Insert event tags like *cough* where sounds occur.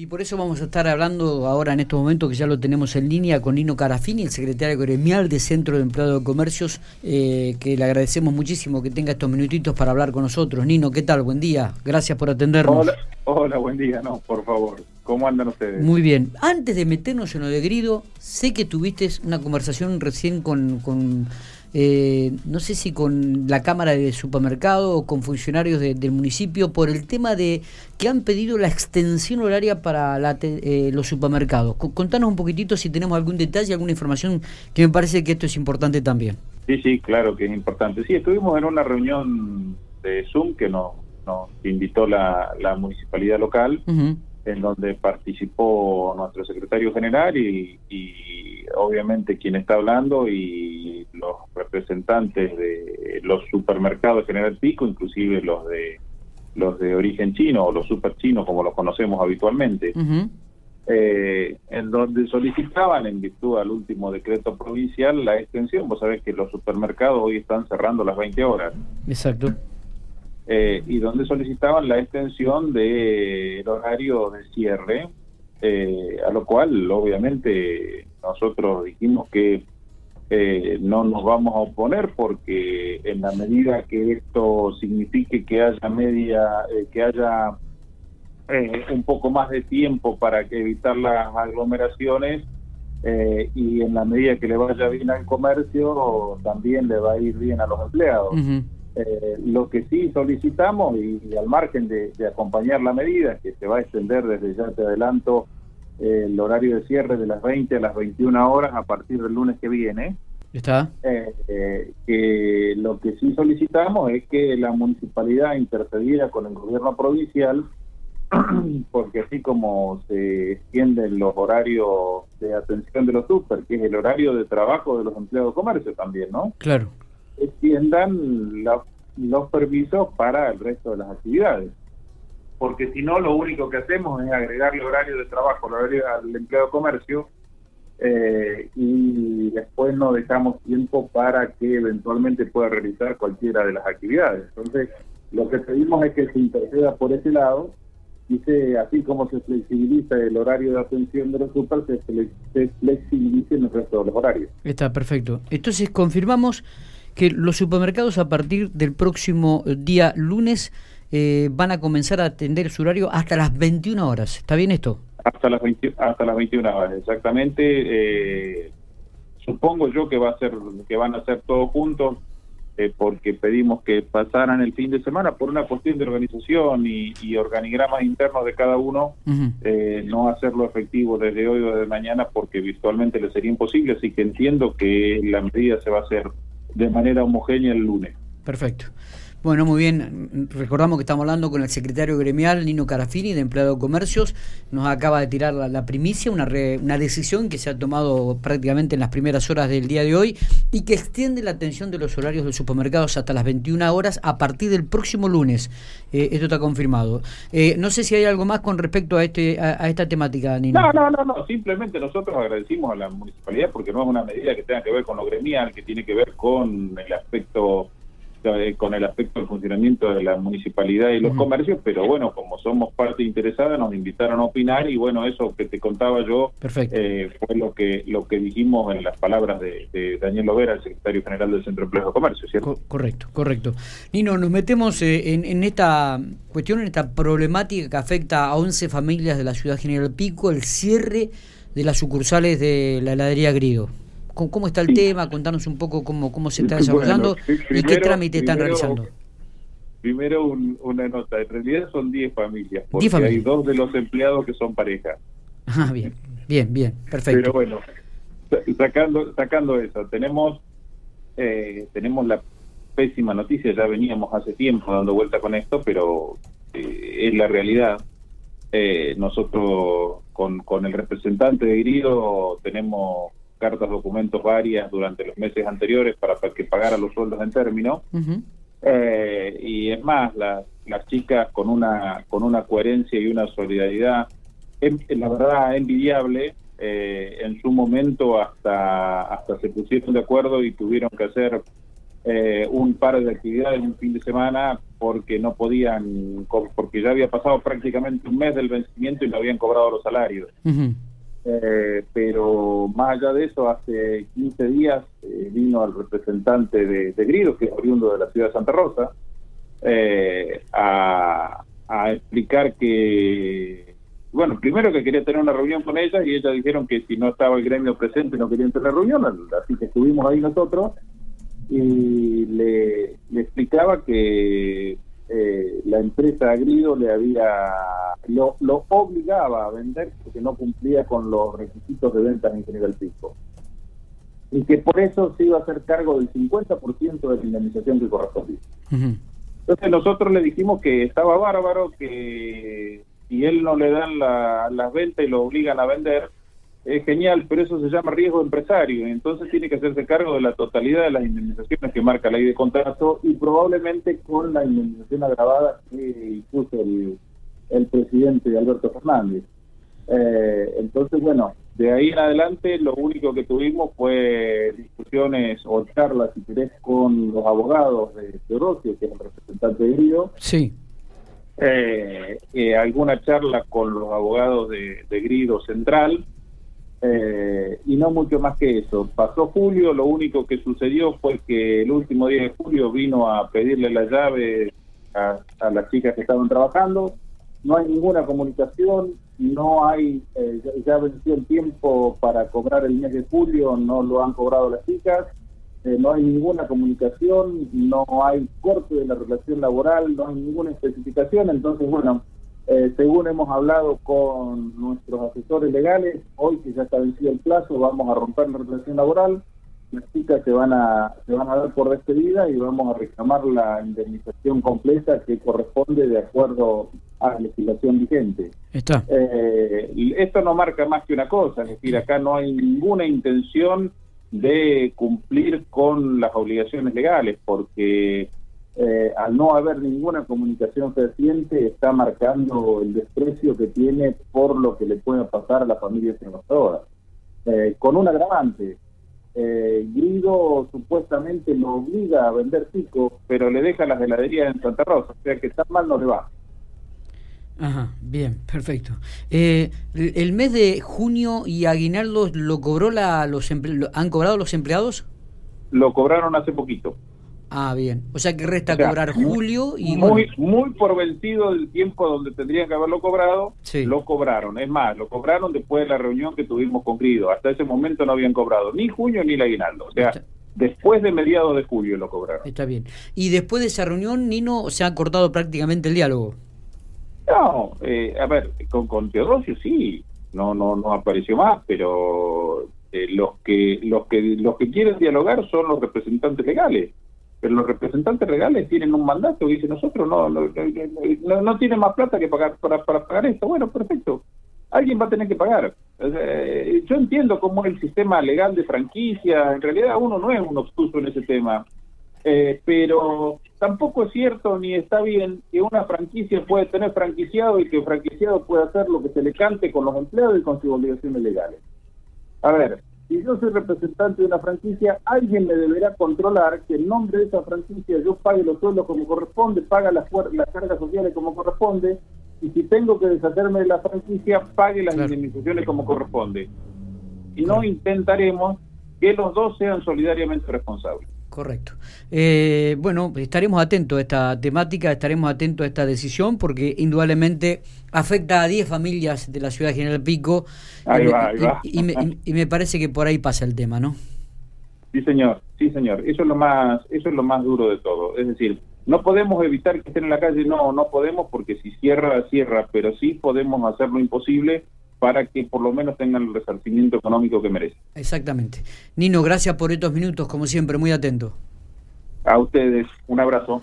Y por eso vamos a estar hablando ahora en estos momentos que ya lo tenemos en línea con Nino Carafini, el secretario gremial de Centro de Empleados de Comercios, eh, que le agradecemos muchísimo que tenga estos minutitos para hablar con nosotros. Nino, ¿qué tal? Buen día. Gracias por atendernos. Hola, hola buen día. No, por favor. ¿Cómo andan ustedes? Muy bien. Antes de meternos en lo de Grido, sé que tuviste una conversación recién con, con eh, no sé si con la Cámara de Supermercado o con funcionarios del municipio por el tema de que han pedido la extensión horaria para eh, los supermercados. Contanos un poquitito si tenemos algún detalle, alguna información que me parece que esto es importante también. Sí, sí, claro que es importante. Sí, estuvimos en una reunión de Zoom que nos, nos invitó la, municipalidad local, en donde participó nuestro secretario general y, y obviamente quien está hablando y los representantes de los supermercados General Pico, inclusive los de los de origen chino o los super chinos como los conocemos habitualmente, eh, en donde solicitaban en virtud al último decreto provincial la extensión. Vos sabés que los supermercados hoy están cerrando las 20 horas. Exacto. Eh, y donde solicitaban la extensión del horario de cierre, eh, a lo cual obviamente nosotros dijimos que eh, no nos vamos a oponer porque en la medida que esto signifique que haya media, eh, que haya eh, un poco más de tiempo para que evitar las aglomeraciones y en la medida que le vaya bien al comercio también le va a ir bien a los empleados. Lo que sí solicitamos y, al margen de, de, acompañar la medida que se va a extender desde ya te adelanto el horario de cierre de las 20 a las 21 horas a partir del lunes que viene. ¿Está? Eh, eh, que lo que sí solicitamos es que la municipalidad intercediera con el gobierno provincial, *clears throat* porque así como se extienden los horarios de atención de los super, que es el horario de trabajo de los empleados de comercio también, ¿no? Claro. Extiendan los permisos para el resto de las actividades porque si no lo único que hacemos es agregarle horario de trabajo al empleado de comercio eh, y después no dejamos tiempo para que eventualmente pueda realizar cualquiera de las actividades. Entonces, lo que pedimos es que se interceda por ese lado y se, así como se flexibiliza el horario de atención de los super, se, se flexibilicen el resto de los horarios. Está perfecto. Entonces, confirmamos que los supermercados a partir del próximo día lunes eh, van a comenzar a atender su horario hasta las 21 horas. ¿Está bien esto? Hasta las, hasta las 21 horas, exactamente. Eh, supongo yo que va a ser que van a ser todos juntos eh, porque pedimos que pasaran el fin de semana por una cuestión de organización y, organigramas internos de cada uno, no hacerlo efectivo desde hoy o desde mañana porque virtualmente le sería imposible, así que entiendo que la medida se va a hacer de manera homogénea el lunes. Perfecto. Bueno, muy bien. Recordamos que estamos hablando con el secretario gremial Nino Carafini de Empleado de Comercios. Nos acaba de tirar la, primicia, una, una decisión que se ha tomado prácticamente en las primeras horas del día de hoy y que extiende la atención de los horarios de los supermercados hasta las 21 horas a partir del próximo lunes. Eh, esto está confirmado. Eh, no sé si hay algo más con respecto a, este, a, esta temática, Nino. No, no, no, no. Simplemente nosotros agradecimos a la municipalidad porque no es una medida que tenga que ver con lo gremial, que tiene que ver con el aspecto con el aspecto del funcionamiento de la municipalidad y los comercios, pero bueno, como somos parte interesada, nos invitaron a opinar y bueno, eso que te contaba yo eh, fue lo que lo que dijimos en las palabras de, Daniel Lovera, el secretario general del Centro de Empleo de Comercio, ¿cierto? correcto, correcto. Nino, nos metemos eh, en, esta cuestión, en esta problemática que afecta a 11 familias de la ciudad General Pico, el cierre de las sucursales de la heladería Grido cómo está el tema, contarnos un poco cómo, cómo se está desarrollando y qué trámite están realizando. Primero una nota, en realidad son 10 familias, porque hay dos de los empleados que son pareja. Ah, bien, bien, bien, perfecto. Pero bueno, sacando, sacando eso, tenemos, eh, tenemos la pésima noticia, ya veníamos hace tiempo dando vuelta con esto, pero eh, es la realidad. Eh, nosotros con, con el representante de Grido tenemos cartas, documentos varias durante los meses anteriores para que pagara los sueldos en término. Eh, y es más, las, las chicas con una, con una coherencia y una solidaridad, en, la verdad, envidiable. Eh, en su momento hasta, hasta se pusieron de acuerdo y tuvieron que hacer eh, un par de actividades un fin de semana porque no podían, porque ya había pasado prácticamente un mes del vencimiento y no habían cobrado los salarios. Eh, pero más allá de eso, hace 15 días eh, vino el representante de, de, que es oriundo de la ciudad de Santa Rosa, eh, a, explicar que, bueno, primero que quería tener una reunión con ellas y ellas dijeron que si no estaba el gremio presente no querían tener reunión, así que estuvimos ahí nosotros y le explicaba que eh, la empresa Agrido le había lo, lo, obligaba a vender porque no cumplía con los requisitos de ventas en General Pico y que por eso se iba a hacer cargo del 50% de la indemnización que correspondía. Entonces nosotros le dijimos que estaba bárbaro, que si él no le dan la, las ventas y lo obligan a vender, es genial, pero eso se llama riesgo empresario, entonces tiene que hacerse cargo de la totalidad de las indemnizaciones que marca la ley de contrato y probablemente con la indemnización agravada que puso el, el presidente Alberto Fernández. Eh, entonces, bueno, de ahí en adelante lo único que tuvimos fue discusiones o charlas, si querés, con los abogados de Teodosio, que es el representante de Grido. Sí. Eh, eh, alguna charla con los abogados de, de Grido Central, eh, y no mucho más que eso. Pasó julio, lo único que sucedió fue que el último día de julio vino a pedirle la llave a, las chicas que estaban trabajando. No hay ninguna comunicación, no hay, eh, ya, venció el tiempo para cobrar el mes de julio, no lo han cobrado las chicas. Eh, no hay ninguna comunicación, no hay corte de la relación laboral, no hay ninguna especificación. Entonces, bueno, eh, según hemos hablado con nuestros asesores legales, hoy que ya está vencido el plazo, vamos a romper la relación laboral, las chicas se van a se van a dar por despedida y vamos a reclamar la indemnización completa que corresponde de acuerdo a la legislación vigente. Está. Eh, esto no marca más que una cosa, es decir, acá no hay ninguna intención de cumplir con las obligaciones legales, porque eh, al no haber ninguna comunicación fehaciente, está marcando el desprecio que tiene por lo que le puede pasar a las familias trabajadoras. Eh, con un agravante, eh, Grido supuestamente lo obliga a vender pico, pero le deja las heladerías en Santa Rosa, o sea que tan mal no le va. Ajá, bien, perfecto. Eh, ¿El mes de junio y aguinaldo lo cobró la, los han cobrado los empleados? Lo cobraron hace poquito. Ah, bien. O sea que resta cobrar julio y... Muy, muy por vencido del tiempo donde tendrían que haberlo cobrado, lo cobraron. Es más, lo cobraron después de la reunión que tuvimos con Grido. Hasta ese momento no habían cobrado ni junio ni el aguinaldo. O sea, después de mediados de julio lo cobraron. Está bien. Y después de esa reunión, Nino, se ha cortado prácticamente el diálogo. No, eh, a ver, con, con Teodosio sí, no, no, no apareció más, pero eh, los que los que los que quieren dialogar son los representantes legales pero los representantes legales tienen un mandato y dicen nosotros no no, no, no tienen más plata que pagar para, para pagar esto. Bueno, perfecto. Alguien va a tener que pagar. yo entiendo cómo es el sistema legal de franquicia. En realidad uno no es un obstuso en ese tema. Eh, pero tampoco es cierto ni está bien que una franquicia puede tener franquiciado y que el franquiciado pueda hacer lo que se le cante con los empleados y con sus obligaciones legales. A ver, si yo soy representante de una franquicia, alguien me deberá controlar que en nombre de esa franquicia yo pague los sueldos como corresponde, pague las, las cargas sociales como corresponde, y si tengo que deshacerme de la franquicia, pague las indemnizaciones como corresponde. Y no intentaremos que los dos sean solidariamente responsables. Correcto. Eh, bueno, estaremos atentos a esta temática, estaremos atentos a esta decisión porque indudablemente afecta a 10 familias de la ciudad de General Pico. Ahí y, va, ahí va. Y, me, y, me, parece que por ahí pasa el tema, ¿no? Sí, señor, sí, señor. Eso es lo más, eso es lo más duro de todo. Es decir, no podemos evitar que estén en la calle, no, no podemos porque si cierra, cierra, pero sí podemos hacer lo imposible para que por lo menos tengan el resarcimiento económico que merecen. Exactamente. Nino, gracias por estos minutos, como siempre, muy atento. A ustedes, un abrazo.